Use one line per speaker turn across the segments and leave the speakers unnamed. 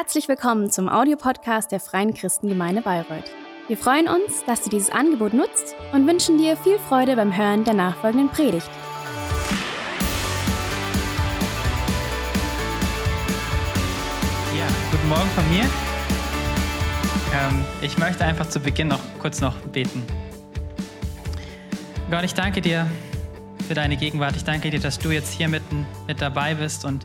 Herzlich willkommen zum Audiopodcast der Freien Christengemeinde Bayreuth. Wir freuen uns, dass du dieses Angebot nutzt und wünschen dir viel Freude beim Hören der nachfolgenden Predigt.
Ja, guten Morgen von mir. Ähm, ich möchte einfach zu Beginn noch kurz noch beten. Gott, ich danke dir für deine Gegenwart. Ich danke dir, dass du jetzt hier mitten mit dabei bist und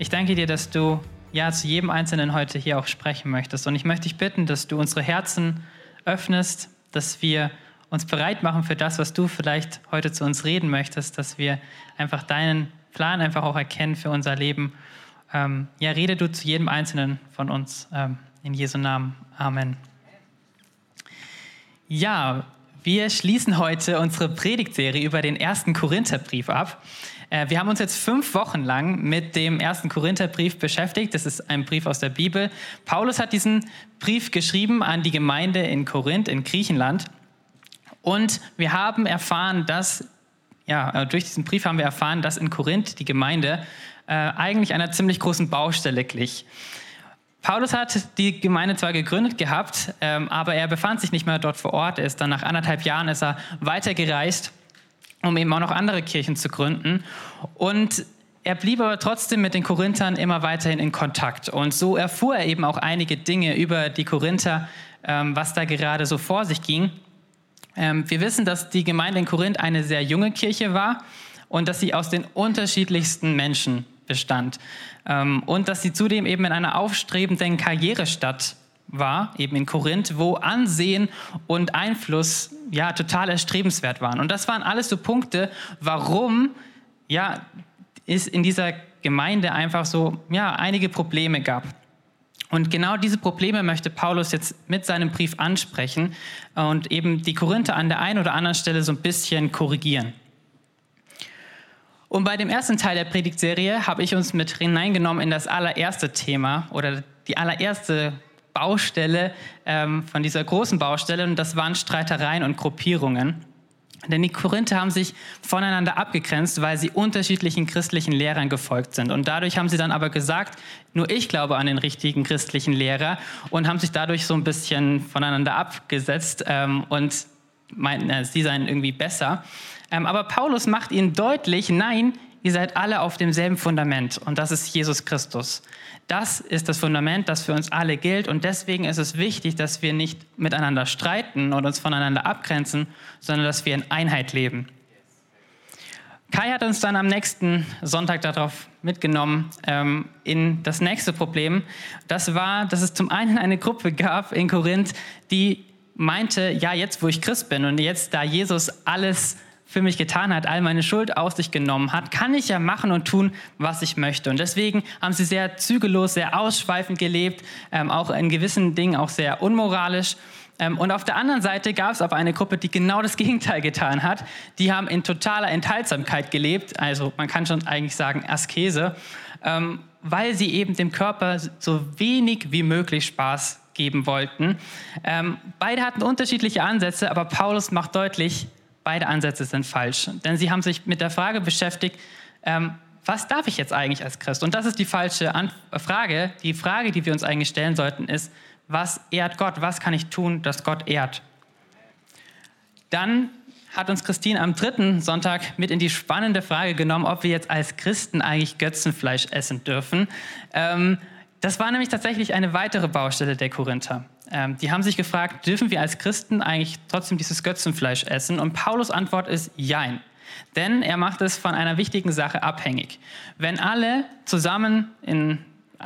ich danke dir, dass du ja zu jedem Einzelnen heute hier auch sprechen möchtest. Und ich möchte dich bitten, dass du unsere Herzen öffnest, dass wir uns bereit machen für das, was du vielleicht heute zu uns reden möchtest, dass wir einfach deinen Plan einfach auch erkennen für unser Leben. Ähm, ja, rede du zu jedem Einzelnen von uns. Ähm, in Jesu Namen. Amen. Ja, wir schließen heute unsere Predigtserie über den ersten Korintherbrief ab. Äh, wir haben uns jetzt fünf Wochen lang mit dem ersten Korintherbrief beschäftigt. Das ist ein Brief aus der Bibel. Paulus hat diesen Brief geschrieben an die Gemeinde in Korinth in Griechenland. Und wir haben erfahren, dass, ja, äh, durch diesen Brief haben wir erfahren, dass in Korinth die Gemeinde äh, eigentlich einer ziemlich großen Baustelle glich. Paulus hat die Gemeinde zwar gegründet gehabt, ähm, aber er befand sich nicht mehr dort vor Ort. Er ist dann nach anderthalb Jahren ist er weitergereist um eben auch noch andere Kirchen zu gründen. Und er blieb aber trotzdem mit den Korinthern immer weiterhin in Kontakt. Und so erfuhr er eben auch einige Dinge über die Korinther, ähm, was da gerade so vor sich ging. Ähm, wir wissen, dass die Gemeinde in Korinth eine sehr junge Kirche war und dass sie aus den unterschiedlichsten Menschen bestand. Ähm, und dass sie zudem eben in einer aufstrebenden Karrierestadt war, eben in Korinth, wo Ansehen und Einfluss ja total erstrebenswert waren. Und das waren alles so Punkte, warum ja es in dieser Gemeinde einfach so ja einige Probleme gab. Und genau diese Probleme möchte Paulus jetzt mit seinem Brief ansprechen und eben die Korinther an der einen oder anderen Stelle so ein bisschen korrigieren. Und bei dem ersten Teil der Predigtserie habe ich uns mit hineingenommen in das allererste Thema oder die allererste Baustelle, ähm, von dieser großen Baustelle, und das waren Streitereien und Gruppierungen. Denn die Korinther haben sich voneinander abgegrenzt, weil sie unterschiedlichen christlichen Lehrern gefolgt sind. Und dadurch haben sie dann aber gesagt, nur ich glaube an den richtigen christlichen Lehrer und haben sich dadurch so ein bisschen voneinander abgesetzt ähm, und meinten, äh, sie seien irgendwie besser. Ähm, aber Paulus macht ihnen deutlich, nein, ihr seid alle auf demselben Fundament und das ist Jesus Christus. Das ist das Fundament, das für uns alle gilt und deswegen ist es wichtig, dass wir nicht miteinander streiten und uns voneinander abgrenzen, sondern dass wir in Einheit leben. Kai hat uns dann am nächsten Sonntag darauf mitgenommen ähm, in das nächste Problem. Das war, dass es zum einen eine Gruppe gab in Korinth, die meinte, ja, jetzt wo ich Christ bin und jetzt da Jesus alles für mich getan hat, all meine Schuld auf sich genommen hat, kann ich ja machen und tun, was ich möchte. Und deswegen haben sie sehr zügellos, sehr ausschweifend gelebt, ähm, auch in gewissen Dingen auch sehr unmoralisch. Ähm, und auf der anderen Seite gab es aber eine Gruppe, die genau das Gegenteil getan hat. Die haben in totaler Enthaltsamkeit gelebt, also man kann schon eigentlich sagen Askese, ähm, weil sie eben dem Körper so wenig wie möglich Spaß geben wollten. Ähm, beide hatten unterschiedliche Ansätze, aber Paulus macht deutlich, Beide Ansätze sind falsch, denn sie haben sich mit der Frage beschäftigt, ähm, was darf ich jetzt eigentlich als Christ? Und das ist die falsche An Frage. Die Frage, die wir uns eigentlich stellen sollten, ist, was ehrt Gott? Was kann ich tun, dass Gott ehrt? Dann hat uns Christine am dritten Sonntag mit in die spannende Frage genommen, ob wir jetzt als Christen eigentlich Götzenfleisch essen dürfen. Ähm, das war nämlich tatsächlich eine weitere Baustelle der Korinther. Ähm, die haben sich gefragt, dürfen wir als Christen eigentlich trotzdem dieses Götzenfleisch essen? Und Paulus Antwort ist Jein. Denn er macht es von einer wichtigen Sache abhängig. Wenn alle zusammen in,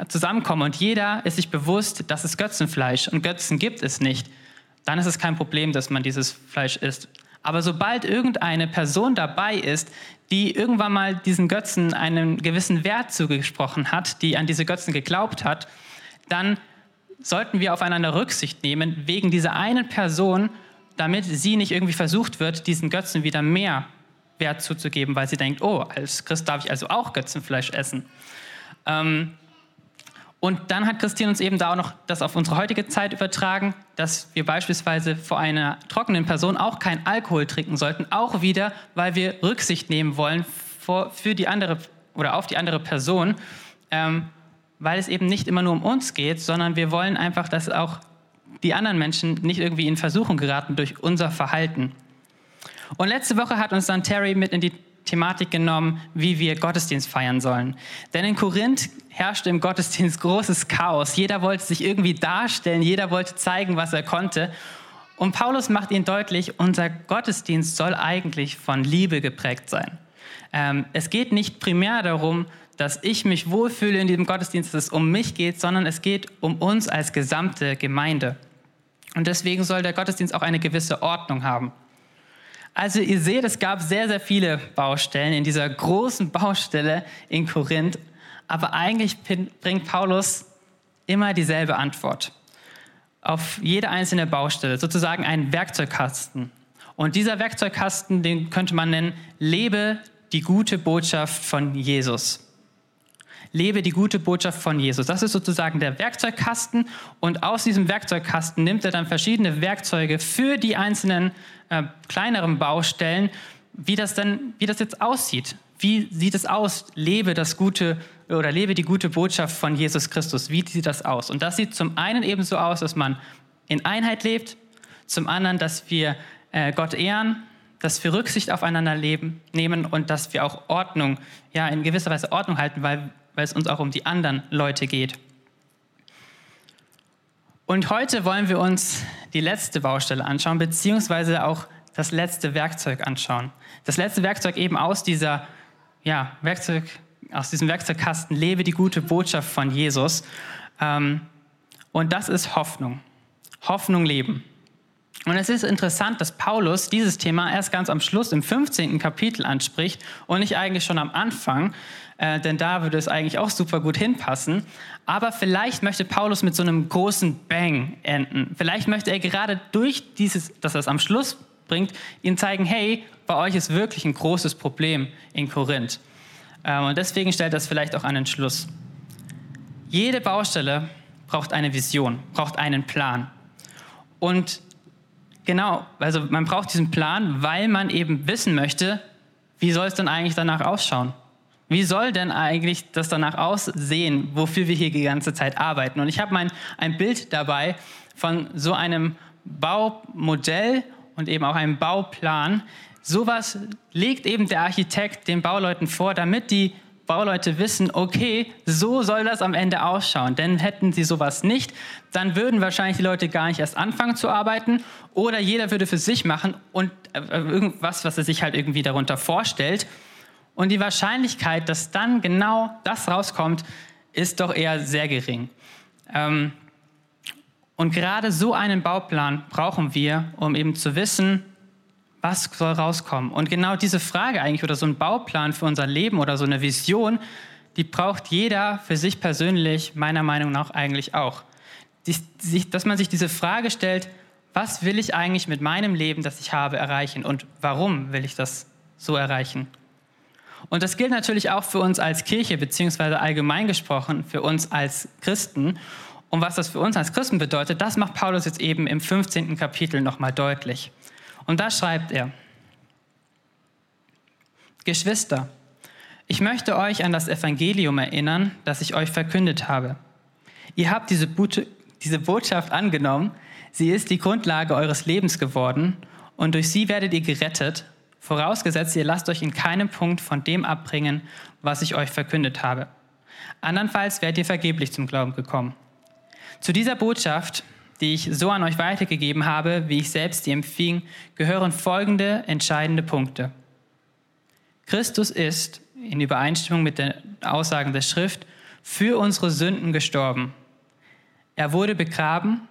zusammenkommen und jeder ist sich bewusst, dass es Götzenfleisch und Götzen gibt es nicht, dann ist es kein Problem, dass man dieses Fleisch isst. Aber sobald irgendeine Person dabei ist, die irgendwann mal diesen Götzen einen gewissen Wert zugesprochen hat, die an diese Götzen geglaubt hat, dann sollten wir aufeinander Rücksicht nehmen wegen dieser einen Person, damit sie nicht irgendwie versucht wird, diesen Götzen wieder mehr Wert zuzugeben, weil sie denkt, oh, als Christ darf ich also auch Götzenfleisch essen. Ähm, und dann hat Christine uns eben da auch noch das auf unsere heutige Zeit übertragen, dass wir beispielsweise vor einer trockenen Person auch keinen Alkohol trinken sollten, auch wieder, weil wir Rücksicht nehmen wollen für die andere oder auf die andere Person. Ähm, weil es eben nicht immer nur um uns geht, sondern wir wollen einfach, dass auch die anderen Menschen nicht irgendwie in Versuchung geraten durch unser Verhalten. Und letzte Woche hat uns dann Terry mit in die Thematik genommen, wie wir Gottesdienst feiern sollen. Denn in Korinth herrschte im Gottesdienst großes Chaos. Jeder wollte sich irgendwie darstellen, jeder wollte zeigen, was er konnte. Und Paulus macht ihnen deutlich, unser Gottesdienst soll eigentlich von Liebe geprägt sein. Ähm, es geht nicht primär darum, dass ich mich wohlfühle in diesem Gottesdienst, dass es um mich geht, sondern es geht um uns als gesamte Gemeinde. Und deswegen soll der Gottesdienst auch eine gewisse Ordnung haben. Also ihr seht, es gab sehr, sehr viele Baustellen in dieser großen Baustelle in Korinth, aber eigentlich bringt Paulus immer dieselbe Antwort auf jede einzelne Baustelle, sozusagen einen Werkzeugkasten. Und dieser Werkzeugkasten, den könnte man nennen, lebe die gute Botschaft von Jesus. Lebe die gute Botschaft von Jesus. Das ist sozusagen der Werkzeugkasten und aus diesem Werkzeugkasten nimmt er dann verschiedene Werkzeuge für die einzelnen äh, kleineren Baustellen, wie das dann, wie das jetzt aussieht. Wie sieht es aus? Lebe das gute oder lebe die gute Botschaft von Jesus Christus. Wie sieht das aus? Und das sieht zum einen eben so aus, dass man in Einheit lebt, zum anderen, dass wir äh, Gott ehren, dass wir Rücksicht aufeinander leben, nehmen und dass wir auch Ordnung, ja, in gewisser Weise Ordnung halten, weil weil es uns auch um die anderen Leute geht. Und heute wollen wir uns die letzte Baustelle anschauen, beziehungsweise auch das letzte Werkzeug anschauen. Das letzte Werkzeug eben aus dieser, ja, Werkzeug, aus diesem Werkzeugkasten, lebe die gute Botschaft von Jesus. Ähm, und das ist Hoffnung. Hoffnung leben. Und es ist interessant, dass Paulus dieses Thema erst ganz am Schluss im 15. Kapitel anspricht und nicht eigentlich schon am Anfang, äh, denn da würde es eigentlich auch super gut hinpassen. Aber vielleicht möchte Paulus mit so einem großen Bang enden. Vielleicht möchte er gerade durch dieses, dass er es am Schluss bringt, ihnen zeigen, hey, bei euch ist wirklich ein großes Problem in Korinth. Ähm, und deswegen stellt es vielleicht auch an den Schluss. Jede Baustelle braucht eine Vision, braucht einen Plan. Und Genau, also man braucht diesen Plan, weil man eben wissen möchte, wie soll es denn eigentlich danach ausschauen? Wie soll denn eigentlich das danach aussehen, wofür wir hier die ganze Zeit arbeiten? Und ich habe ein Bild dabei von so einem Baumodell und eben auch einem Bauplan. Sowas legt eben der Architekt den Bauleuten vor, damit die Bauleute wissen, okay, so soll das am Ende ausschauen. Denn hätten sie sowas nicht, dann würden wahrscheinlich die Leute gar nicht erst anfangen zu arbeiten oder jeder würde für sich machen und äh, irgendwas, was er sich halt irgendwie darunter vorstellt. Und die Wahrscheinlichkeit, dass dann genau das rauskommt, ist doch eher sehr gering. Ähm, und gerade so einen Bauplan brauchen wir, um eben zu wissen, was soll rauskommen? Und genau diese Frage eigentlich oder so ein Bauplan für unser Leben oder so eine Vision, die braucht jeder für sich persönlich, meiner Meinung nach eigentlich auch. dass man sich diese Frage stellt, was will ich eigentlich mit meinem Leben, das ich habe, erreichen und warum will ich das so erreichen? Und das gilt natürlich auch für uns als Kirche, beziehungsweise allgemein gesprochen für uns als Christen. Und was das für uns als Christen bedeutet, das macht Paulus jetzt eben im 15. Kapitel nochmal deutlich. Und da schreibt er, Geschwister, ich möchte euch an das Evangelium erinnern, das ich euch verkündet habe. Ihr habt diese, diese Botschaft angenommen, sie ist die Grundlage eures Lebens geworden und durch sie werdet ihr gerettet, vorausgesetzt ihr lasst euch in keinem Punkt von dem abbringen, was ich euch verkündet habe. Andernfalls werdet ihr vergeblich zum Glauben gekommen. Zu dieser Botschaft die ich so an euch weitergegeben habe, wie ich selbst die empfing, gehören folgende entscheidende Punkte. Christus ist, in Übereinstimmung mit den Aussagen der Schrift, für unsere Sünden gestorben. Er wurde begraben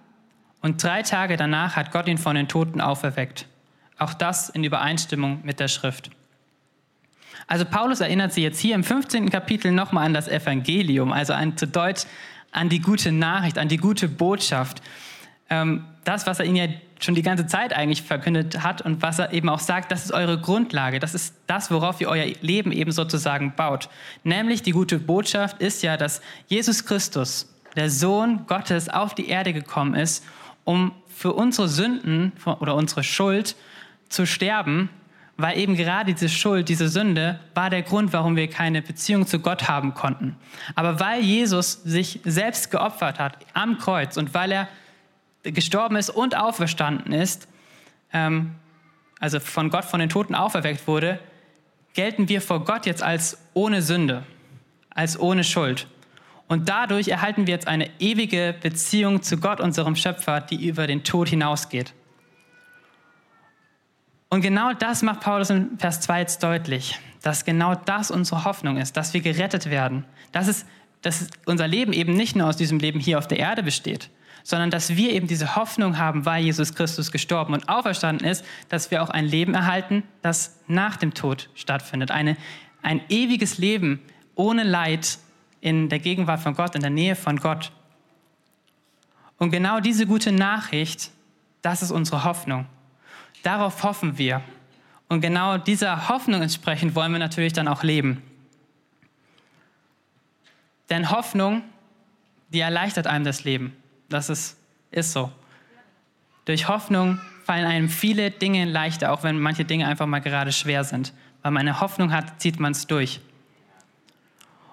und drei Tage danach hat Gott ihn von den Toten auferweckt. Auch das in Übereinstimmung mit der Schrift. Also Paulus erinnert sie jetzt hier im 15. Kapitel nochmal an das Evangelium, also an, zu Deutsch an die gute Nachricht, an die gute Botschaft ähm, das, was er ihnen ja schon die ganze Zeit eigentlich verkündet hat und was er eben auch sagt, das ist eure Grundlage, das ist das, worauf ihr euer Leben eben sozusagen baut. Nämlich die gute Botschaft ist ja, dass Jesus Christus, der Sohn Gottes, auf die Erde gekommen ist, um für unsere Sünden oder unsere Schuld zu sterben, weil eben gerade diese Schuld, diese Sünde war der Grund, warum wir keine Beziehung zu Gott haben konnten. Aber weil Jesus sich selbst geopfert hat am Kreuz und weil er gestorben ist und auferstanden ist, ähm, also von Gott von den Toten auferweckt wurde, gelten wir vor Gott jetzt als ohne Sünde, als ohne Schuld. Und dadurch erhalten wir jetzt eine ewige Beziehung zu Gott, unserem Schöpfer, die über den Tod hinausgeht. Und genau das macht Paulus in Vers 2 jetzt deutlich, dass genau das unsere Hoffnung ist, dass wir gerettet werden. Dass, es, dass unser Leben eben nicht nur aus diesem Leben hier auf der Erde besteht, sondern dass wir eben diese Hoffnung haben, weil Jesus Christus gestorben und auferstanden ist, dass wir auch ein Leben erhalten, das nach dem Tod stattfindet. Eine, ein ewiges Leben ohne Leid in der Gegenwart von Gott, in der Nähe von Gott. Und genau diese gute Nachricht, das ist unsere Hoffnung. Darauf hoffen wir. Und genau dieser Hoffnung entsprechend wollen wir natürlich dann auch leben. Denn Hoffnung, die erleichtert einem das Leben. Das ist, ist so. Durch Hoffnung fallen einem viele Dinge leichter, auch wenn manche Dinge einfach mal gerade schwer sind. Weil man eine Hoffnung hat, zieht man es durch.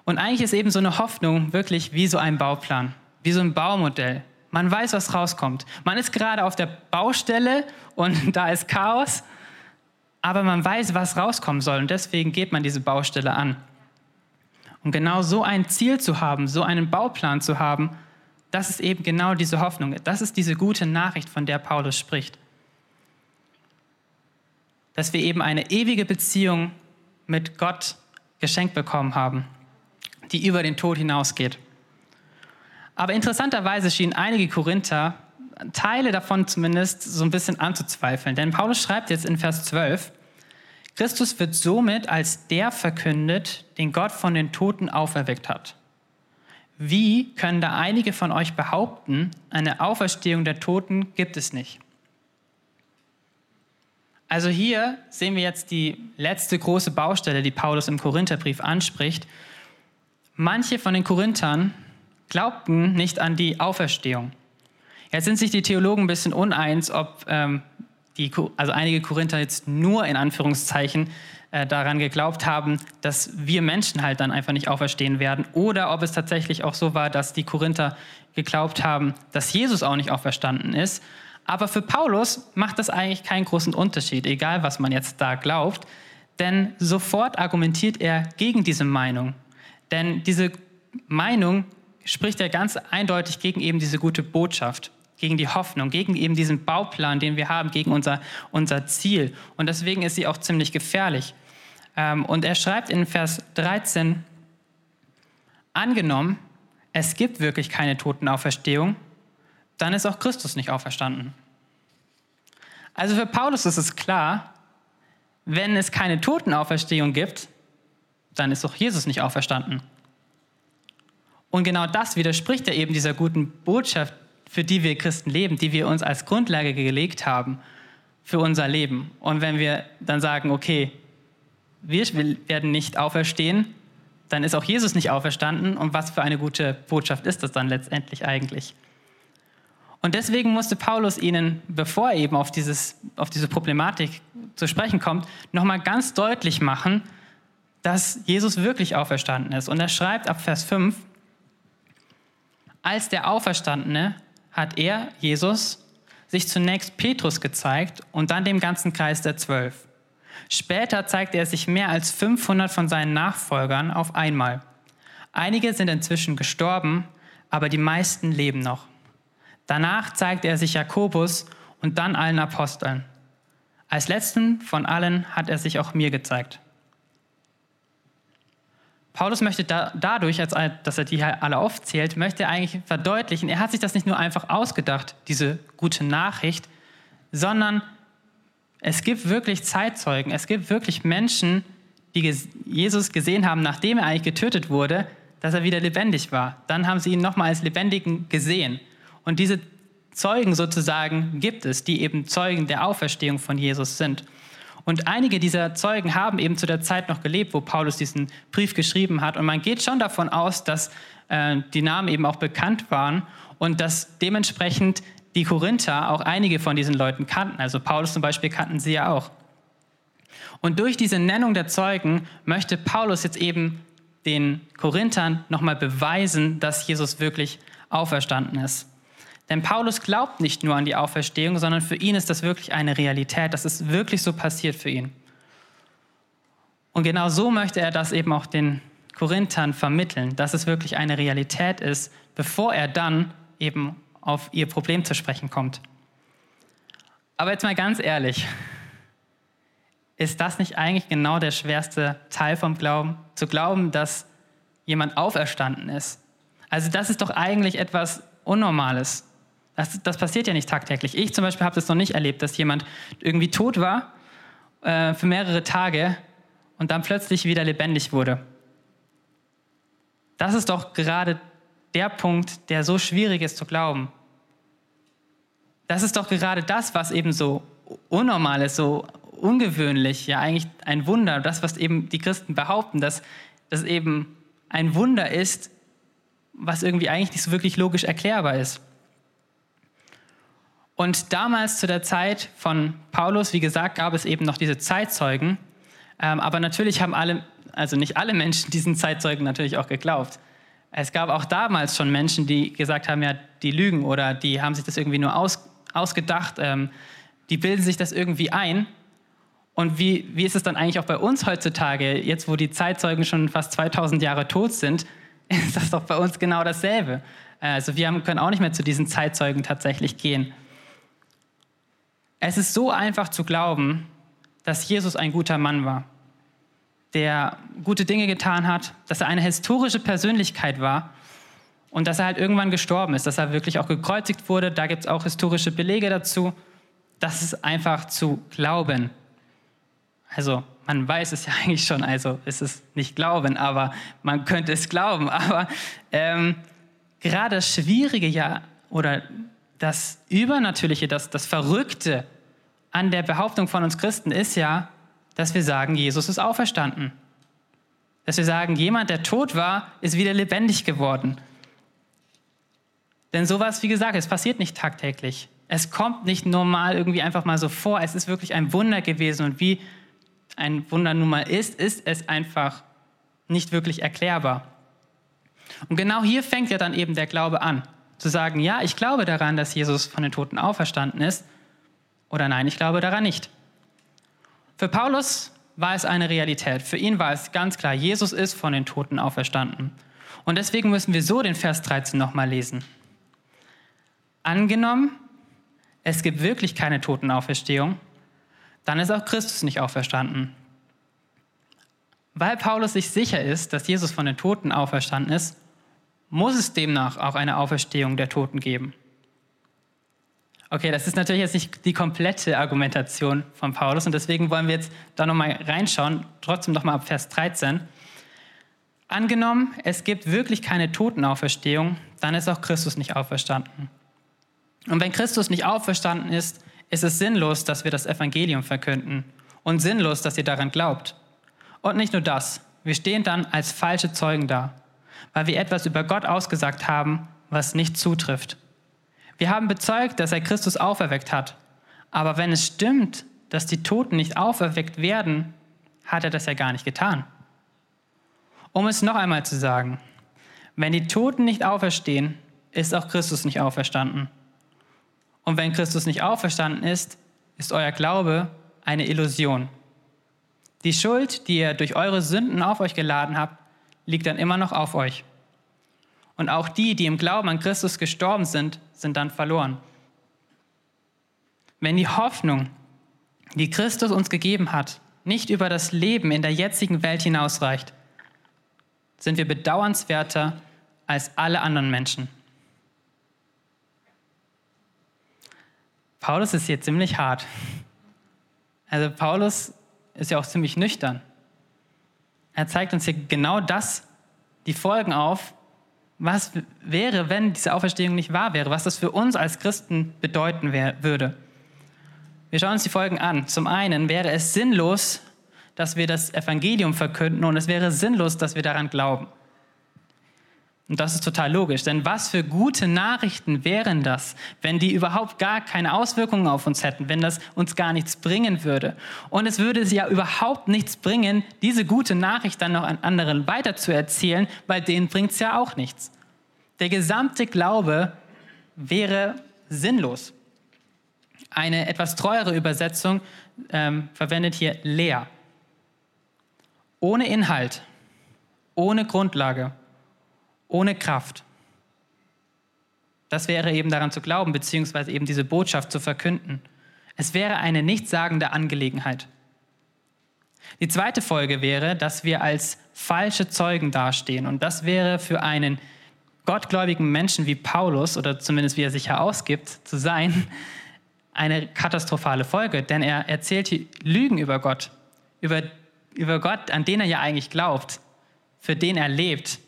Und eigentlich ist eben so eine Hoffnung wirklich wie so ein Bauplan, wie so ein Baumodell. Man weiß, was rauskommt. Man ist gerade auf der Baustelle und da ist Chaos, aber man weiß, was rauskommen soll und deswegen geht man diese Baustelle an. Und genau so ein Ziel zu haben, so einen Bauplan zu haben, das ist eben genau diese Hoffnung. Das ist diese gute Nachricht, von der Paulus spricht. Dass wir eben eine ewige Beziehung mit Gott geschenkt bekommen haben, die über den Tod hinausgeht. Aber interessanterweise schienen einige Korinther, Teile davon zumindest, so ein bisschen anzuzweifeln. Denn Paulus schreibt jetzt in Vers 12, Christus wird somit als der verkündet, den Gott von den Toten auferweckt hat. Wie können da einige von euch behaupten, eine Auferstehung der Toten gibt es nicht? Also hier sehen wir jetzt die letzte große Baustelle, die Paulus im Korintherbrief anspricht. Manche von den Korinthern glaubten nicht an die Auferstehung. Jetzt sind sich die Theologen ein bisschen uneins, ob ähm, die, also einige Korinther jetzt nur in Anführungszeichen äh, daran geglaubt haben, dass wir Menschen halt dann einfach nicht auferstehen werden, oder ob es tatsächlich auch so war, dass die Korinther geglaubt haben, dass Jesus auch nicht auferstanden ist. Aber für Paulus macht das eigentlich keinen großen Unterschied, egal was man jetzt da glaubt, denn sofort argumentiert er gegen diese Meinung. Denn diese Meinung spricht er ganz eindeutig gegen eben diese gute Botschaft, gegen die Hoffnung, gegen eben diesen Bauplan, den wir haben, gegen unser, unser Ziel. Und deswegen ist sie auch ziemlich gefährlich. Ähm, und er schreibt in Vers 13, angenommen, es gibt wirklich keine Totenauferstehung, dann ist auch Christus nicht auferstanden. Also für Paulus ist es klar, wenn es keine Totenauferstehung gibt, dann ist auch Jesus nicht auferstanden. Und genau das widerspricht ja eben dieser guten Botschaft, für die wir Christen leben, die wir uns als Grundlage gelegt haben für unser Leben. Und wenn wir dann sagen, okay, wir werden nicht auferstehen, dann ist auch Jesus nicht auferstanden. Und was für eine gute Botschaft ist das dann letztendlich eigentlich? Und deswegen musste Paulus ihnen, bevor er eben auf, dieses, auf diese Problematik zu sprechen kommt, nochmal ganz deutlich machen, dass Jesus wirklich auferstanden ist. Und er schreibt ab Vers 5, als der Auferstandene hat er, Jesus, sich zunächst Petrus gezeigt und dann dem ganzen Kreis der Zwölf. Später zeigte er sich mehr als 500 von seinen Nachfolgern auf einmal. Einige sind inzwischen gestorben, aber die meisten leben noch. Danach zeigte er sich Jakobus und dann allen Aposteln. Als letzten von allen hat er sich auch mir gezeigt. Paulus möchte da, dadurch, als, dass er die alle aufzählt, möchte er eigentlich verdeutlichen, er hat sich das nicht nur einfach ausgedacht, diese gute Nachricht, sondern es gibt wirklich Zeitzeugen, es gibt wirklich Menschen, die Jesus gesehen haben, nachdem er eigentlich getötet wurde, dass er wieder lebendig war. Dann haben sie ihn nochmal als Lebendigen gesehen. Und diese Zeugen sozusagen gibt es, die eben Zeugen der Auferstehung von Jesus sind. Und einige dieser Zeugen haben eben zu der Zeit noch gelebt, wo Paulus diesen Brief geschrieben hat. Und man geht schon davon aus, dass äh, die Namen eben auch bekannt waren und dass dementsprechend die Korinther auch einige von diesen Leuten kannten. Also Paulus zum Beispiel kannten sie ja auch. Und durch diese Nennung der Zeugen möchte Paulus jetzt eben den Korinthern nochmal beweisen, dass Jesus wirklich auferstanden ist. Denn Paulus glaubt nicht nur an die Auferstehung, sondern für ihn ist das wirklich eine Realität. Das ist wirklich so passiert für ihn. Und genau so möchte er das eben auch den Korinthern vermitteln, dass es wirklich eine Realität ist, bevor er dann eben auf ihr Problem zu sprechen kommt. Aber jetzt mal ganz ehrlich, ist das nicht eigentlich genau der schwerste Teil vom Glauben? Zu glauben, dass jemand auferstanden ist. Also das ist doch eigentlich etwas Unnormales. Das, das passiert ja nicht tagtäglich. Ich zum Beispiel habe das noch nicht erlebt, dass jemand irgendwie tot war äh, für mehrere Tage und dann plötzlich wieder lebendig wurde. Das ist doch gerade der Punkt, der so schwierig ist zu glauben. Das ist doch gerade das, was eben so unnormal ist, so ungewöhnlich, ja eigentlich ein Wunder, das, was eben die Christen behaupten, dass das eben ein Wunder ist, was irgendwie eigentlich nicht so wirklich logisch erklärbar ist. Und damals zu der Zeit von Paulus, wie gesagt, gab es eben noch diese Zeitzeugen, ähm, aber natürlich haben alle, also nicht alle Menschen diesen Zeitzeugen natürlich auch geglaubt. Es gab auch damals schon Menschen, die gesagt haben, ja, die lügen oder die haben sich das irgendwie nur aus, ausgedacht, ähm, die bilden sich das irgendwie ein. Und wie, wie ist es dann eigentlich auch bei uns heutzutage, jetzt wo die Zeitzeugen schon fast 2000 Jahre tot sind, ist das doch bei uns genau dasselbe. Also wir haben, können auch nicht mehr zu diesen Zeitzeugen tatsächlich gehen. Es ist so einfach zu glauben, dass Jesus ein guter Mann war, der gute Dinge getan hat, dass er eine historische Persönlichkeit war und dass er halt irgendwann gestorben ist, dass er wirklich auch gekreuzigt wurde. Da gibt es auch historische Belege dazu. Das ist einfach zu glauben. Also man weiß es ja eigentlich schon, also ist es nicht Glauben, aber man könnte es glauben. Aber ähm, gerade das Schwierige ja oder das Übernatürliche, das, das Verrückte an der Behauptung von uns Christen ist ja, dass wir sagen, Jesus ist auferstanden. Dass wir sagen, jemand, der tot war, ist wieder lebendig geworden. Denn sowas, wie gesagt, es passiert nicht tagtäglich. Es kommt nicht normal irgendwie einfach mal so vor. Es ist wirklich ein Wunder gewesen. Und wie ein Wunder nun mal ist, ist es einfach nicht wirklich erklärbar. Und genau hier fängt ja dann eben der Glaube an. Zu sagen, ja, ich glaube daran, dass Jesus von den Toten auferstanden ist. Oder nein, ich glaube daran nicht. Für Paulus war es eine Realität. Für ihn war es ganz klar, Jesus ist von den Toten auferstanden. Und deswegen müssen wir so den Vers 13 nochmal lesen. Angenommen, es gibt wirklich keine Totenauferstehung, dann ist auch Christus nicht auferstanden. Weil Paulus sich sicher ist, dass Jesus von den Toten auferstanden ist, muss es demnach auch eine Auferstehung der Toten geben. Okay, das ist natürlich jetzt nicht die komplette Argumentation von Paulus und deswegen wollen wir jetzt da nochmal reinschauen, trotzdem nochmal ab Vers 13. Angenommen, es gibt wirklich keine Totenauferstehung, dann ist auch Christus nicht auferstanden. Und wenn Christus nicht auferstanden ist, ist es sinnlos, dass wir das Evangelium verkünden und sinnlos, dass ihr daran glaubt. Und nicht nur das, wir stehen dann als falsche Zeugen da, weil wir etwas über Gott ausgesagt haben, was nicht zutrifft. Wir haben bezeugt, dass er Christus auferweckt hat. Aber wenn es stimmt, dass die Toten nicht auferweckt werden, hat er das ja gar nicht getan. Um es noch einmal zu sagen, wenn die Toten nicht auferstehen, ist auch Christus nicht auferstanden. Und wenn Christus nicht auferstanden ist, ist euer Glaube eine Illusion. Die Schuld, die ihr durch eure Sünden auf euch geladen habt, liegt dann immer noch auf euch. Und auch die, die im Glauben an Christus gestorben sind, sind dann verloren. Wenn die Hoffnung, die Christus uns gegeben hat, nicht über das Leben in der jetzigen Welt hinausreicht, sind wir bedauernswerter als alle anderen Menschen. Paulus ist hier ziemlich hart. Also Paulus ist ja auch ziemlich nüchtern. Er zeigt uns hier genau das, die Folgen auf, was wäre, wenn diese Auferstehung nicht wahr wäre, was das für uns als Christen bedeuten würde. Wir schauen uns die Folgen an. Zum einen wäre es sinnlos, dass wir das Evangelium verkünden und es wäre sinnlos, dass wir daran glauben. Und das ist total logisch, denn was für gute Nachrichten wären das, wenn die überhaupt gar keine Auswirkungen auf uns hätten, wenn das uns gar nichts bringen würde. Und es würde ja überhaupt nichts bringen, diese gute Nachricht dann noch an anderen weiterzuerzählen, weil denen bringt es ja auch nichts. Der gesamte Glaube wäre sinnlos. Eine etwas treuere Übersetzung ähm, verwendet hier leer. Ohne Inhalt, ohne Grundlage ohne Kraft. Das wäre eben daran zu glauben, beziehungsweise eben diese Botschaft zu verkünden. Es wäre eine nichtssagende Angelegenheit. Die zweite Folge wäre, dass wir als falsche Zeugen dastehen. Und das wäre für einen gottgläubigen Menschen wie Paulus, oder zumindest wie er sich herausgibt zu sein, eine katastrophale Folge. Denn er erzählt hier Lügen über Gott, über, über Gott, an den er ja eigentlich glaubt, für den er lebt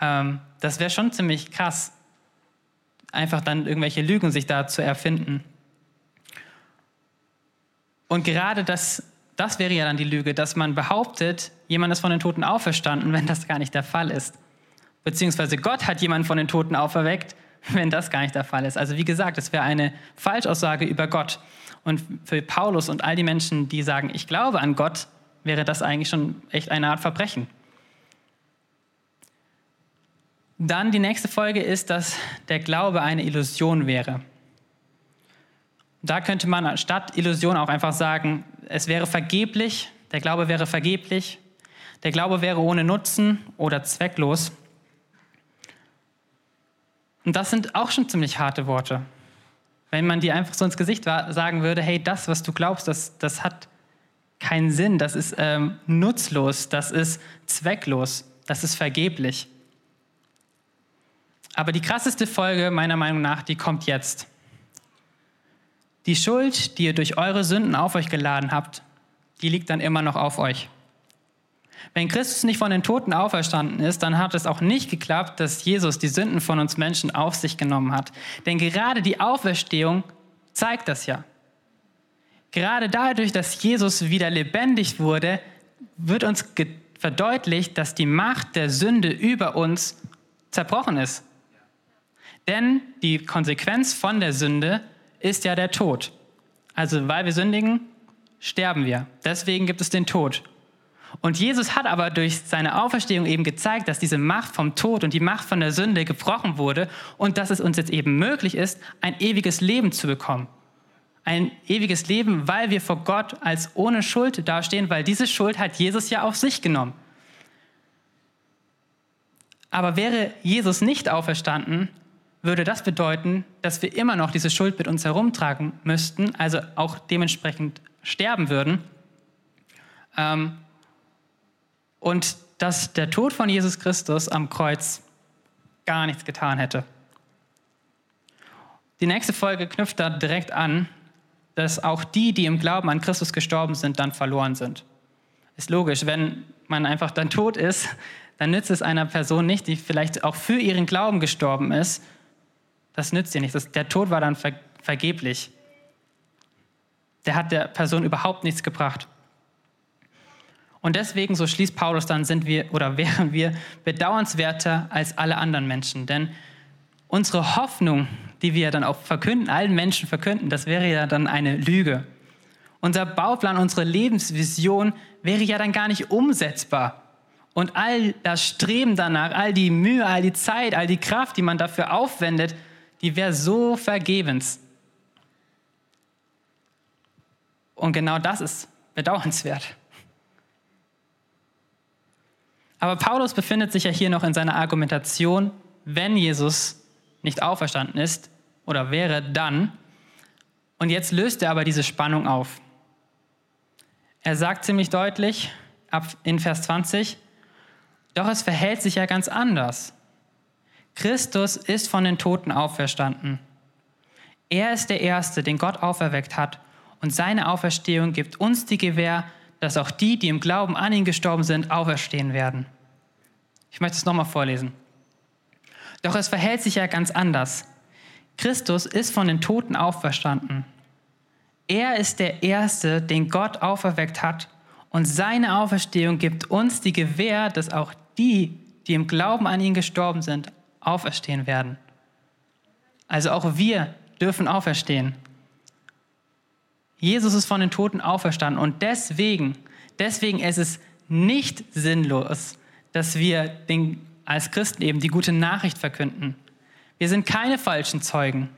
ähm, das wäre schon ziemlich krass, einfach dann irgendwelche Lügen sich da zu erfinden. Und gerade das, das wäre ja dann die Lüge, dass man behauptet, jemand ist von den Toten auferstanden, wenn das gar nicht der Fall ist. Beziehungsweise Gott hat jemanden von den Toten auferweckt, wenn das gar nicht der Fall ist. Also wie gesagt, es wäre eine Falschaussage über Gott. Und für Paulus und all die Menschen, die sagen, ich glaube an Gott, wäre das eigentlich schon echt eine Art Verbrechen. Dann die nächste Folge ist, dass der Glaube eine Illusion wäre. Da könnte man statt Illusion auch einfach sagen, es wäre vergeblich, der Glaube wäre vergeblich, der Glaube wäre ohne Nutzen oder zwecklos. Und das sind auch schon ziemlich harte Worte. Wenn man dir einfach so ins Gesicht sagen würde, hey, das, was du glaubst, das, das hat keinen Sinn, das ist ähm, nutzlos, das ist zwecklos, das ist vergeblich. Aber die krasseste Folge meiner Meinung nach, die kommt jetzt. Die Schuld, die ihr durch eure Sünden auf euch geladen habt, die liegt dann immer noch auf euch. Wenn Christus nicht von den Toten auferstanden ist, dann hat es auch nicht geklappt, dass Jesus die Sünden von uns Menschen auf sich genommen hat. Denn gerade die Auferstehung zeigt das ja. Gerade dadurch, dass Jesus wieder lebendig wurde, wird uns verdeutlicht, dass die Macht der Sünde über uns zerbrochen ist. Denn die Konsequenz von der Sünde ist ja der Tod. Also weil wir sündigen, sterben wir. Deswegen gibt es den Tod. Und Jesus hat aber durch seine Auferstehung eben gezeigt, dass diese Macht vom Tod und die Macht von der Sünde gebrochen wurde und dass es uns jetzt eben möglich ist, ein ewiges Leben zu bekommen. Ein ewiges Leben, weil wir vor Gott als ohne Schuld dastehen, weil diese Schuld hat Jesus ja auf sich genommen. Aber wäre Jesus nicht auferstanden, würde das bedeuten, dass wir immer noch diese Schuld mit uns herumtragen müssten, also auch dementsprechend sterben würden. Ähm, und dass der Tod von Jesus Christus am Kreuz gar nichts getan hätte. Die nächste Folge knüpft da direkt an, dass auch die, die im Glauben an Christus gestorben sind, dann verloren sind. Ist logisch, wenn man einfach dann tot ist, dann nützt es einer Person nicht, die vielleicht auch für ihren Glauben gestorben ist, das nützt dir nichts. Der Tod war dann ver, vergeblich. Der hat der Person überhaupt nichts gebracht. Und deswegen, so schließt Paulus dann, sind wir oder wären wir bedauernswerter als alle anderen Menschen. Denn unsere Hoffnung, die wir dann auch verkünden, allen Menschen verkünden, das wäre ja dann eine Lüge. Unser Bauplan, unsere Lebensvision wäre ja dann gar nicht umsetzbar. Und all das Streben danach, all die Mühe, all die Zeit, all die Kraft, die man dafür aufwendet, die wäre so vergebens. Und genau das ist bedauernswert. Aber Paulus befindet sich ja hier noch in seiner Argumentation, wenn Jesus nicht auferstanden ist oder wäre dann. Und jetzt löst er aber diese Spannung auf. Er sagt ziemlich deutlich in Vers 20, doch es verhält sich ja ganz anders. Christus ist von den Toten auferstanden. Er ist der Erste, den Gott auferweckt hat. Und seine Auferstehung gibt uns die Gewähr, dass auch die, die im Glauben an ihn gestorben sind, auferstehen werden. Ich möchte es nochmal vorlesen. Doch es verhält sich ja ganz anders. Christus ist von den Toten auferstanden. Er ist der Erste, den Gott auferweckt hat. Und seine Auferstehung gibt uns die Gewähr, dass auch die, die im Glauben an ihn gestorben sind, auferstehen werden. Also auch wir dürfen auferstehen. Jesus ist von den Toten auferstanden und deswegen, deswegen ist es nicht sinnlos, dass wir den, als Christen eben die gute Nachricht verkünden. Wir sind keine falschen Zeugen.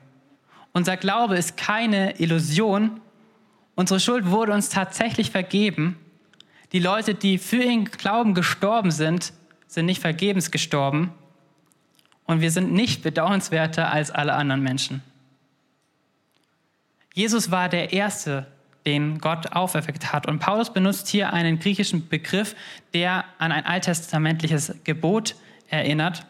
Unser Glaube ist keine Illusion. Unsere Schuld wurde uns tatsächlich vergeben. Die Leute, die für ihren Glauben gestorben sind, sind nicht vergebens gestorben. Und wir sind nicht bedauernswerter als alle anderen Menschen. Jesus war der Erste, den Gott auferweckt hat. Und Paulus benutzt hier einen griechischen Begriff, der an ein alttestamentliches Gebot erinnert.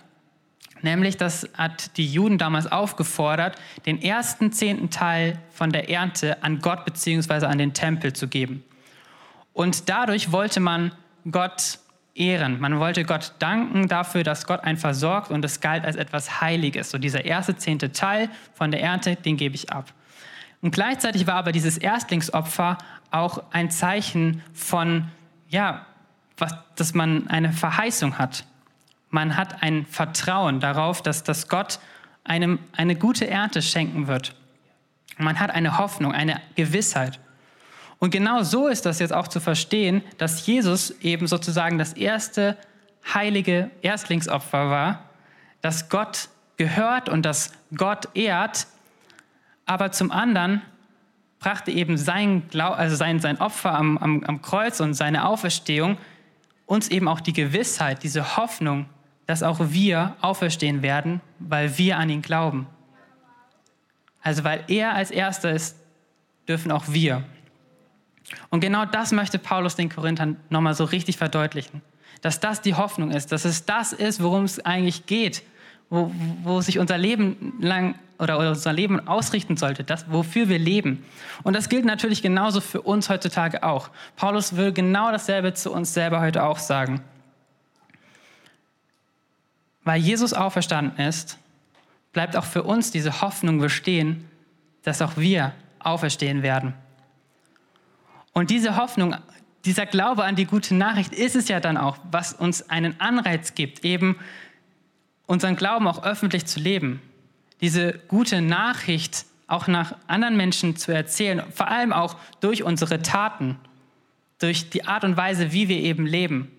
Nämlich, das hat die Juden damals aufgefordert, den ersten zehnten Teil von der Ernte an Gott bzw. an den Tempel zu geben. Und dadurch wollte man Gott ehren. Man wollte Gott danken dafür, dass Gott einen versorgt und es galt als etwas Heiliges. So dieser erste zehnte Teil von der Ernte, den gebe ich ab. Und gleichzeitig war aber dieses Erstlingsopfer auch ein Zeichen von, ja, was, dass man eine Verheißung hat. Man hat ein Vertrauen darauf, dass, dass Gott einem eine gute Ernte schenken wird. Man hat eine Hoffnung, eine Gewissheit. Und genau so ist das jetzt auch zu verstehen, dass Jesus eben sozusagen das erste heilige Erstlingsopfer war, das Gott gehört und das Gott ehrt, aber zum anderen brachte eben sein, also sein, sein Opfer am, am, am Kreuz und seine Auferstehung uns eben auch die Gewissheit, diese Hoffnung, dass auch wir auferstehen werden, weil wir an ihn glauben. Also weil er als Erster ist, dürfen auch wir. Und genau das möchte Paulus den Korinthern nochmal so richtig verdeutlichen. Dass das die Hoffnung ist, dass es das ist, worum es eigentlich geht, wo, wo sich unser Leben lang oder unser Leben ausrichten sollte, das, wofür wir leben. Und das gilt natürlich genauso für uns heutzutage auch. Paulus will genau dasselbe zu uns selber heute auch sagen. Weil Jesus auferstanden ist, bleibt auch für uns diese Hoffnung bestehen, dass auch wir auferstehen werden. Und diese Hoffnung, dieser Glaube an die gute Nachricht ist es ja dann auch, was uns einen Anreiz gibt, eben unseren Glauben auch öffentlich zu leben, diese gute Nachricht auch nach anderen Menschen zu erzählen, vor allem auch durch unsere Taten, durch die Art und Weise, wie wir eben leben,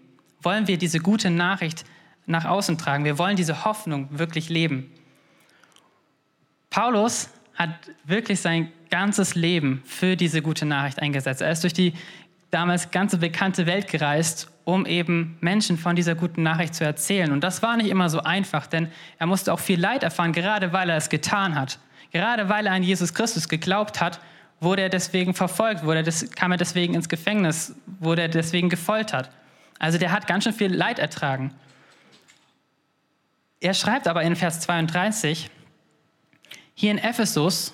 wollen wir diese gute Nachricht nach außen tragen. Wir wollen diese Hoffnung wirklich leben. Paulus hat wirklich sein ganzes Leben für diese gute Nachricht eingesetzt. Er ist durch die damals ganze bekannte Welt gereist, um eben Menschen von dieser guten Nachricht zu erzählen. Und das war nicht immer so einfach, denn er musste auch viel Leid erfahren, gerade weil er es getan hat. Gerade weil er an Jesus Christus geglaubt hat, wurde er deswegen verfolgt, wurde er kam er deswegen ins Gefängnis, wurde er deswegen gefoltert. Also der hat ganz schön viel Leid ertragen. Er schreibt aber in Vers 32, hier in Ephesus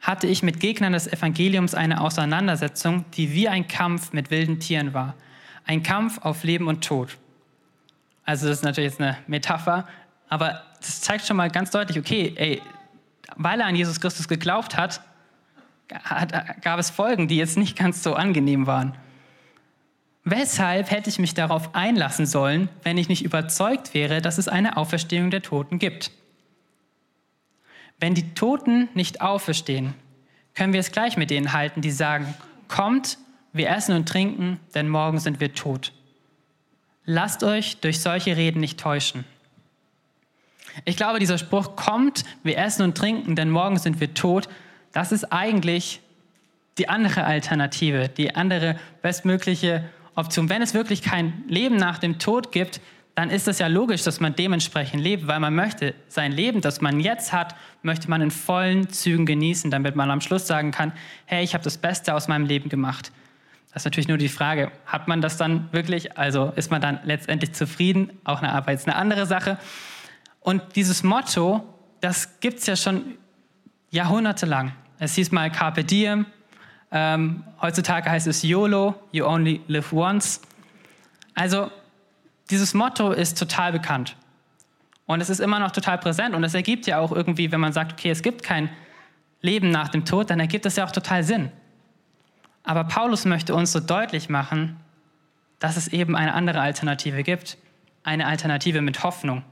hatte ich mit Gegnern des Evangeliums eine Auseinandersetzung, die wie ein Kampf mit wilden Tieren war. Ein Kampf auf Leben und Tod. Also das ist natürlich jetzt eine Metapher, aber das zeigt schon mal ganz deutlich, okay, ey, weil er an Jesus Christus geglaubt hat, hat, gab es Folgen, die jetzt nicht ganz so angenehm waren. Weshalb hätte ich mich darauf einlassen sollen, wenn ich nicht überzeugt wäre, dass es eine Auferstehung der Toten gibt? Wenn die Toten nicht auferstehen, können wir es gleich mit denen halten, die sagen, kommt, wir essen und trinken, denn morgen sind wir tot. Lasst euch durch solche Reden nicht täuschen. Ich glaube, dieser Spruch, kommt, wir essen und trinken, denn morgen sind wir tot, das ist eigentlich die andere Alternative, die andere bestmögliche Option. Wenn es wirklich kein Leben nach dem Tod gibt, dann ist es ja logisch, dass man dementsprechend lebt, weil man möchte sein Leben, das man jetzt hat, möchte man in vollen Zügen genießen, damit man am Schluss sagen kann, hey, ich habe das Beste aus meinem Leben gemacht. Das ist natürlich nur die Frage, hat man das dann wirklich, also ist man dann letztendlich zufrieden? Auch eine Arbeit ist eine andere Sache. Und dieses Motto, das gibt es ja schon jahrhundertelang. Es hieß mal Carpe Diem, ähm, heutzutage heißt es YOLO, You Only Live Once. Also dieses Motto ist total bekannt. Und es ist immer noch total präsent. Und es ergibt ja auch irgendwie, wenn man sagt, okay, es gibt kein Leben nach dem Tod, dann ergibt es ja auch total Sinn. Aber Paulus möchte uns so deutlich machen, dass es eben eine andere Alternative gibt. eine Alternative mit Hoffnung.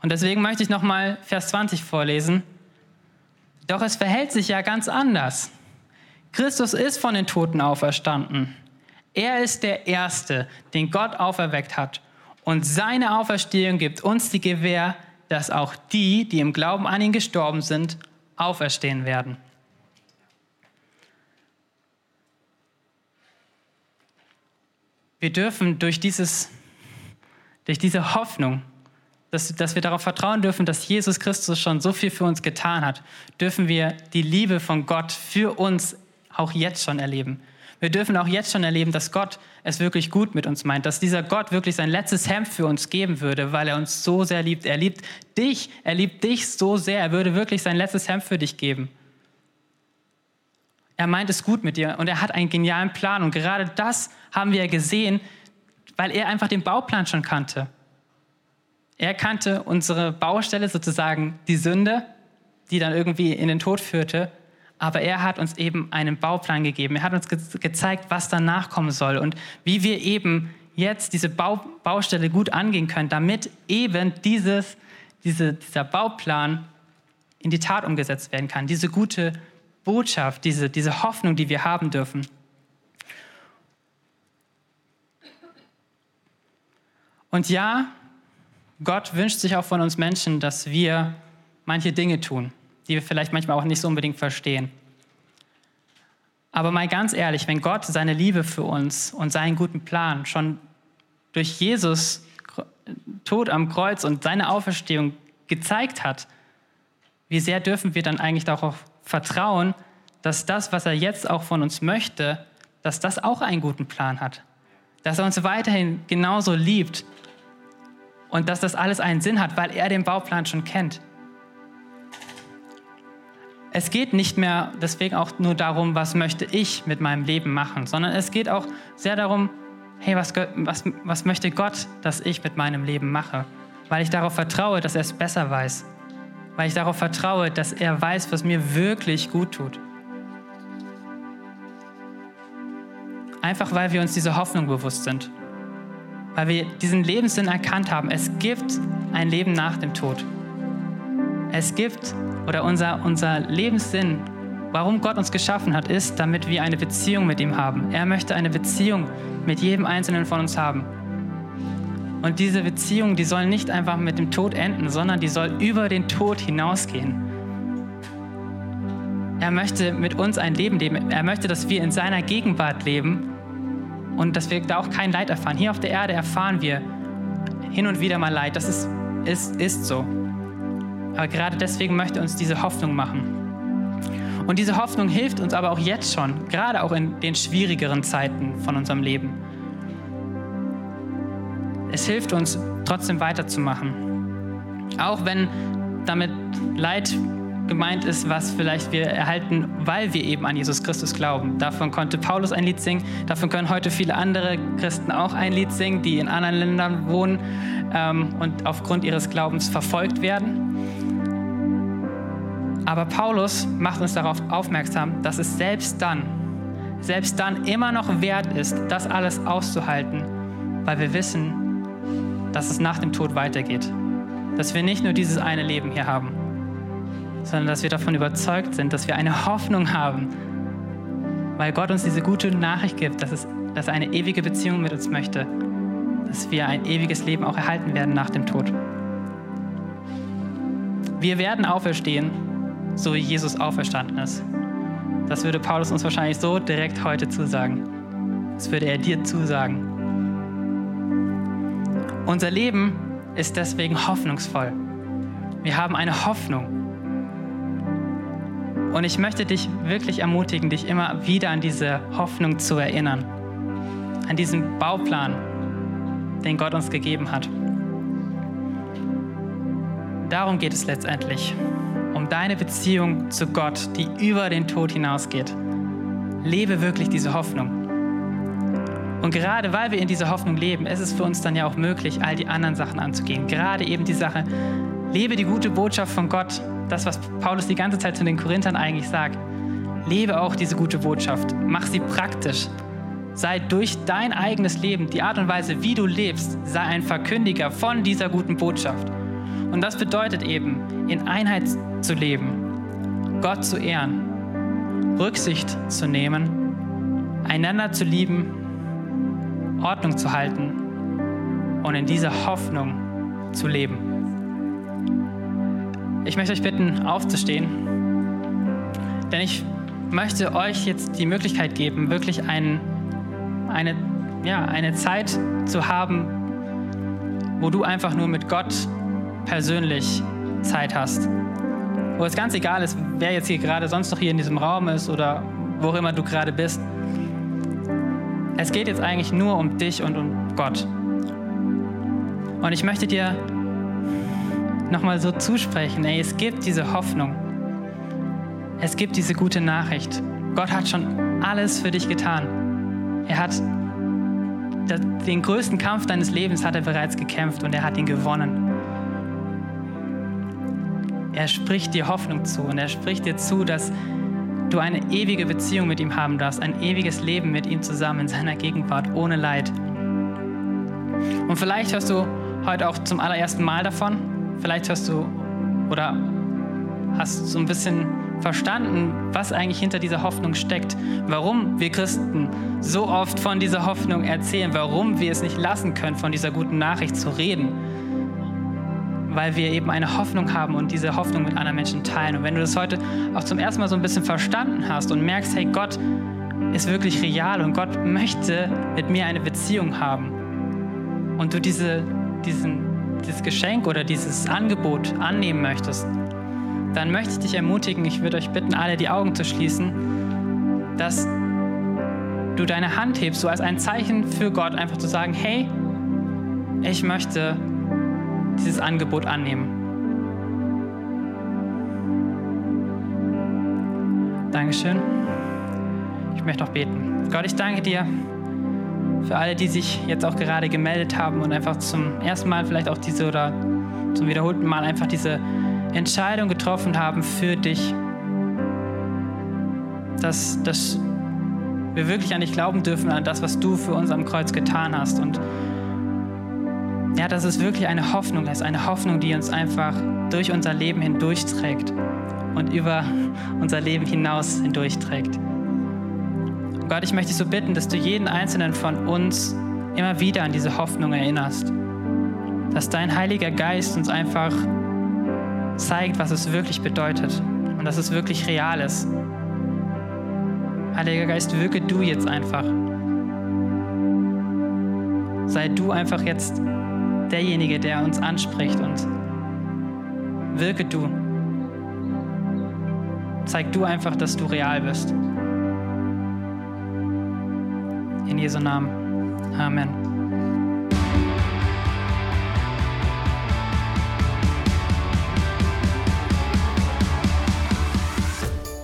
Und deswegen möchte ich nochmal Vers 20 vorlesen. Doch es verhält sich ja ganz anders. Christus ist von den Toten auferstanden. Er ist der Erste, den Gott auferweckt hat. Und seine Auferstehung gibt uns die Gewähr, dass auch die, die im Glauben an ihn gestorben sind, auferstehen werden. Wir dürfen durch, dieses, durch diese Hoffnung, dass, dass wir darauf vertrauen dürfen, dass Jesus Christus schon so viel für uns getan hat, dürfen wir die Liebe von Gott für uns auch jetzt schon erleben. Wir dürfen auch jetzt schon erleben, dass Gott es wirklich gut mit uns meint, dass dieser Gott wirklich sein letztes Hemd für uns geben würde, weil er uns so sehr liebt. Er liebt dich, er liebt dich so sehr, er würde wirklich sein letztes Hemd für dich geben. Er meint es gut mit dir und er hat einen genialen Plan. Und gerade das haben wir gesehen, weil er einfach den Bauplan schon kannte. Er kannte unsere Baustelle, sozusagen die Sünde, die dann irgendwie in den Tod führte aber er hat uns eben einen Bauplan gegeben. Er hat uns ge gezeigt, was danach kommen soll und wie wir eben jetzt diese Bau Baustelle gut angehen können, damit eben dieses, diese, dieser Bauplan in die Tat umgesetzt werden kann. Diese gute Botschaft, diese, diese Hoffnung, die wir haben dürfen. Und ja, Gott wünscht sich auch von uns Menschen, dass wir manche Dinge tun die wir vielleicht manchmal auch nicht so unbedingt verstehen. Aber mal ganz ehrlich, wenn Gott seine Liebe für uns und seinen guten Plan schon durch Jesus Tod am Kreuz und seine Auferstehung gezeigt hat, wie sehr dürfen wir dann eigentlich darauf vertrauen, dass das, was er jetzt auch von uns möchte, dass das auch einen guten Plan hat. Dass er uns weiterhin genauso liebt und dass das alles einen Sinn hat, weil er den Bauplan schon kennt es geht nicht mehr deswegen auch nur darum, was möchte ich mit meinem Leben machen, sondern es geht auch sehr darum, hey, was, was, was möchte Gott, dass ich mit meinem Leben mache? Weil ich darauf vertraue, dass er es besser weiß. Weil ich darauf vertraue, dass er weiß, was mir wirklich gut tut. Einfach weil wir uns diese Hoffnung bewusst sind. Weil wir diesen Lebenssinn erkannt haben. Es gibt ein Leben nach dem Tod. Es gibt oder unser, unser Lebenssinn, warum Gott uns geschaffen hat, ist, damit wir eine Beziehung mit ihm haben. Er möchte eine Beziehung mit jedem Einzelnen von uns haben. Und diese Beziehung, die soll nicht einfach mit dem Tod enden, sondern die soll über den Tod hinausgehen. Er möchte mit uns ein Leben leben. Er möchte, dass wir in seiner Gegenwart leben und dass wir da auch kein Leid erfahren. Hier auf der Erde erfahren wir hin und wieder mal Leid. Das ist, ist, ist so. Aber gerade deswegen möchte uns diese Hoffnung machen. Und diese Hoffnung hilft uns aber auch jetzt schon, gerade auch in den schwierigeren Zeiten von unserem Leben. Es hilft uns trotzdem weiterzumachen. Auch wenn damit Leid gemeint ist, was vielleicht wir erhalten, weil wir eben an Jesus Christus glauben. Davon konnte Paulus ein Lied singen, davon können heute viele andere Christen auch ein Lied singen, die in anderen Ländern wohnen ähm, und aufgrund ihres Glaubens verfolgt werden. Aber Paulus macht uns darauf aufmerksam, dass es selbst dann, selbst dann immer noch wert ist, das alles auszuhalten, weil wir wissen, dass es nach dem Tod weitergeht. Dass wir nicht nur dieses eine Leben hier haben, sondern dass wir davon überzeugt sind, dass wir eine Hoffnung haben, weil Gott uns diese gute Nachricht gibt, dass, es, dass er eine ewige Beziehung mit uns möchte, dass wir ein ewiges Leben auch erhalten werden nach dem Tod. Wir werden auferstehen so wie Jesus auferstanden ist. Das würde Paulus uns wahrscheinlich so direkt heute zusagen. Das würde er dir zusagen. Unser Leben ist deswegen hoffnungsvoll. Wir haben eine Hoffnung. Und ich möchte dich wirklich ermutigen, dich immer wieder an diese Hoffnung zu erinnern. An diesen Bauplan, den Gott uns gegeben hat. Darum geht es letztendlich deine Beziehung zu Gott, die über den Tod hinausgeht. Lebe wirklich diese Hoffnung. Und gerade weil wir in dieser Hoffnung leben, ist es für uns dann ja auch möglich, all die anderen Sachen anzugehen. Gerade eben die Sache, lebe die gute Botschaft von Gott, das, was Paulus die ganze Zeit zu den Korinthern eigentlich sagt. Lebe auch diese gute Botschaft, mach sie praktisch. sei durch dein eigenes Leben, die Art und Weise, wie du lebst, sei ein Verkündiger von dieser guten Botschaft. Und das bedeutet eben, in Einheit zu leben, Gott zu ehren, Rücksicht zu nehmen, einander zu lieben, Ordnung zu halten und in dieser Hoffnung zu leben. Ich möchte euch bitten, aufzustehen, denn ich möchte euch jetzt die Möglichkeit geben, wirklich ein, eine, ja, eine Zeit zu haben, wo du einfach nur mit Gott persönlich Zeit hast. Wo es ganz egal ist, wer jetzt hier gerade sonst noch hier in diesem Raum ist oder wo immer du gerade bist. Es geht jetzt eigentlich nur um dich und um Gott. Und ich möchte dir nochmal so zusprechen, ey, es gibt diese Hoffnung. Es gibt diese gute Nachricht. Gott hat schon alles für dich getan. Er hat den größten Kampf deines Lebens hat er bereits gekämpft und er hat ihn gewonnen. Er spricht dir Hoffnung zu und er spricht dir zu, dass du eine ewige Beziehung mit ihm haben darfst, ein ewiges Leben mit ihm zusammen in seiner Gegenwart, ohne Leid. Und vielleicht hörst du heute auch zum allerersten Mal davon. Vielleicht hörst du oder hast so ein bisschen verstanden, was eigentlich hinter dieser Hoffnung steckt, warum wir Christen so oft von dieser Hoffnung erzählen, warum wir es nicht lassen können, von dieser guten Nachricht zu reden, weil wir eben eine Hoffnung haben und diese Hoffnung mit anderen Menschen teilen. Und wenn du das heute auch zum ersten Mal so ein bisschen verstanden hast und merkst, hey, Gott ist wirklich real und Gott möchte mit mir eine Beziehung haben und du diese diesen, dieses Geschenk oder dieses Angebot annehmen möchtest, dann möchte ich dich ermutigen, ich würde euch bitten, alle die Augen zu schließen, dass du deine Hand hebst, so als ein Zeichen für Gott, einfach zu sagen, hey, ich möchte dieses Angebot annehmen. Dankeschön. Ich möchte noch beten. Gott, ich danke dir für alle, die sich jetzt auch gerade gemeldet haben und einfach zum ersten Mal vielleicht auch diese oder zum wiederholten Mal einfach diese Entscheidung getroffen haben für dich, dass, dass wir wirklich an dich glauben dürfen, an das, was du für uns am Kreuz getan hast. Und ja, dass es wirklich eine Hoffnung ist, eine Hoffnung, die uns einfach durch unser Leben hindurchträgt und über unser Leben hinaus hindurchträgt. Gott, ich möchte dich so bitten, dass du jeden einzelnen von uns immer wieder an diese Hoffnung erinnerst. Dass dein Heiliger Geist uns einfach zeigt, was es wirklich bedeutet und dass es wirklich real ist. Heiliger Geist, wirke du jetzt einfach. Sei du einfach jetzt derjenige, der uns anspricht und wirke du. Zeig du einfach, dass du real bist. In Jesu Namen. Amen.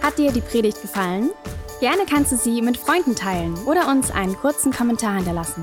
Hat dir die Predigt gefallen? Gerne kannst du sie mit Freunden teilen oder uns einen kurzen Kommentar hinterlassen.